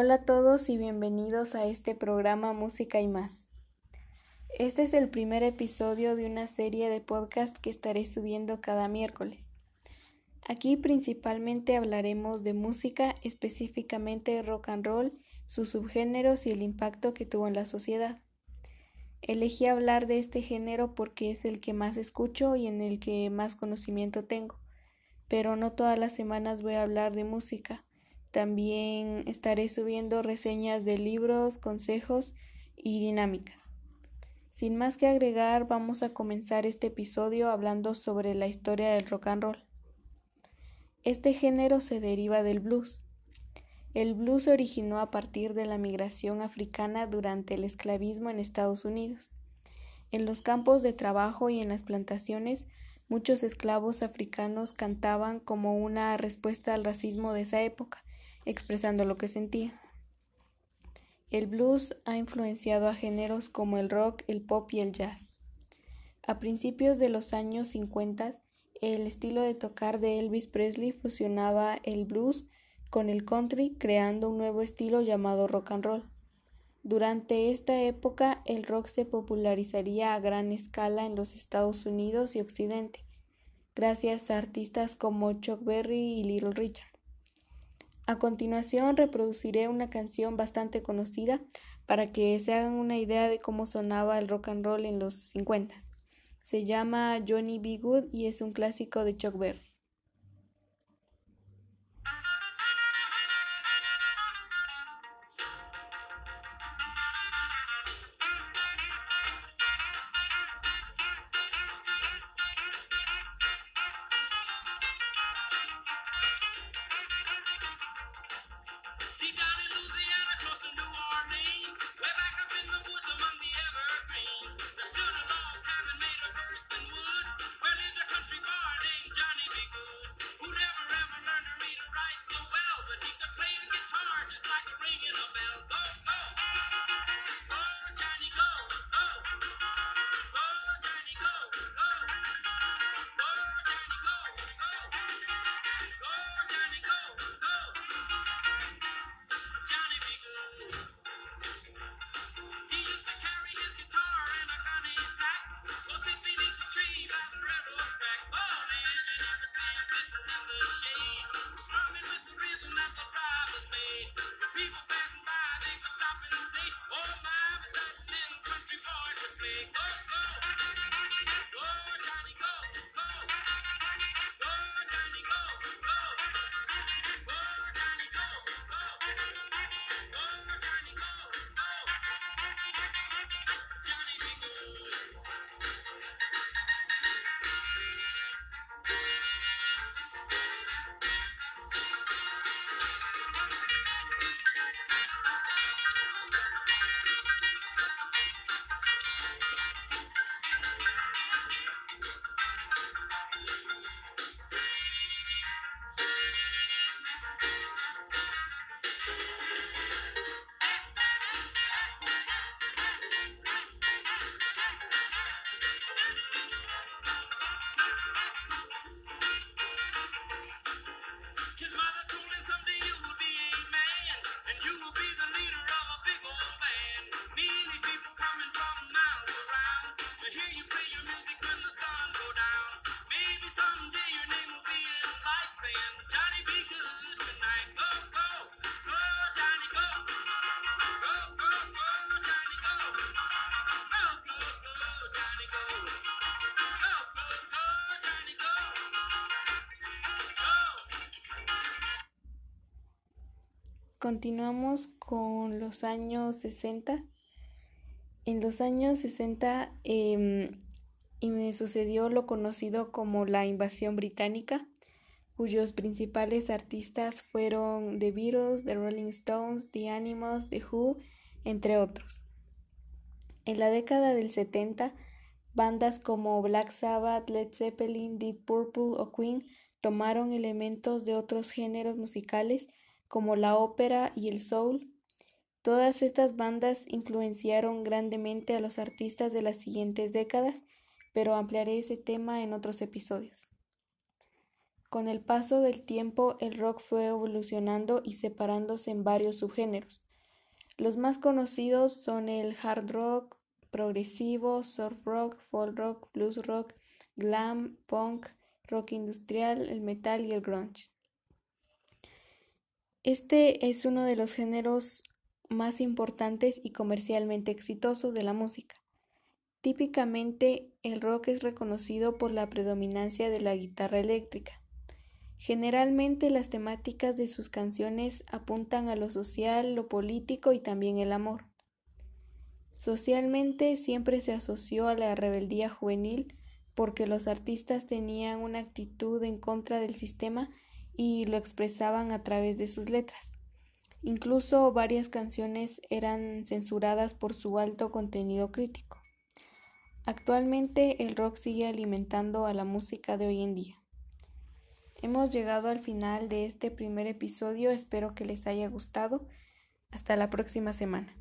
Hola a todos y bienvenidos a este programa Música y más. Este es el primer episodio de una serie de podcast que estaré subiendo cada miércoles. Aquí principalmente hablaremos de música, específicamente rock and roll, sus subgéneros y el impacto que tuvo en la sociedad. Elegí hablar de este género porque es el que más escucho y en el que más conocimiento tengo, pero no todas las semanas voy a hablar de música también estaré subiendo reseñas de libros, consejos y dinámicas. Sin más que agregar, vamos a comenzar este episodio hablando sobre la historia del rock and roll. Este género se deriva del blues. El blues se originó a partir de la migración africana durante el esclavismo en Estados Unidos. En los campos de trabajo y en las plantaciones, muchos esclavos africanos cantaban como una respuesta al racismo de esa época expresando lo que sentía. El blues ha influenciado a géneros como el rock, el pop y el jazz. A principios de los años 50, el estilo de tocar de Elvis Presley fusionaba el blues con el country, creando un nuevo estilo llamado rock and roll. Durante esta época, el rock se popularizaría a gran escala en los Estados Unidos y Occidente, gracias a artistas como Chuck Berry y Little Richard. A continuación reproduciré una canción bastante conocida para que se hagan una idea de cómo sonaba el rock and roll en los 50. Se llama Johnny B. Good y es un clásico de Chuck Berry. Continuamos con los años 60. En los años 60 eh, y me sucedió lo conocido como la invasión británica, cuyos principales artistas fueron The Beatles, The Rolling Stones, The Animals, The Who, entre otros. En la década del 70, bandas como Black Sabbath, Led Zeppelin, Deep Purple o Queen tomaron elementos de otros géneros musicales como la ópera y el soul. Todas estas bandas influenciaron grandemente a los artistas de las siguientes décadas, pero ampliaré ese tema en otros episodios. Con el paso del tiempo, el rock fue evolucionando y separándose en varios subgéneros. Los más conocidos son el hard rock, progresivo, surf rock, folk rock, blues rock, glam, punk, rock industrial, el metal y el grunge. Este es uno de los géneros más importantes y comercialmente exitosos de la música. Típicamente, el rock es reconocido por la predominancia de la guitarra eléctrica. Generalmente las temáticas de sus canciones apuntan a lo social, lo político y también el amor. Socialmente siempre se asoció a la rebeldía juvenil porque los artistas tenían una actitud en contra del sistema y lo expresaban a través de sus letras. Incluso varias canciones eran censuradas por su alto contenido crítico. Actualmente el rock sigue alimentando a la música de hoy en día. Hemos llegado al final de este primer episodio, espero que les haya gustado. Hasta la próxima semana.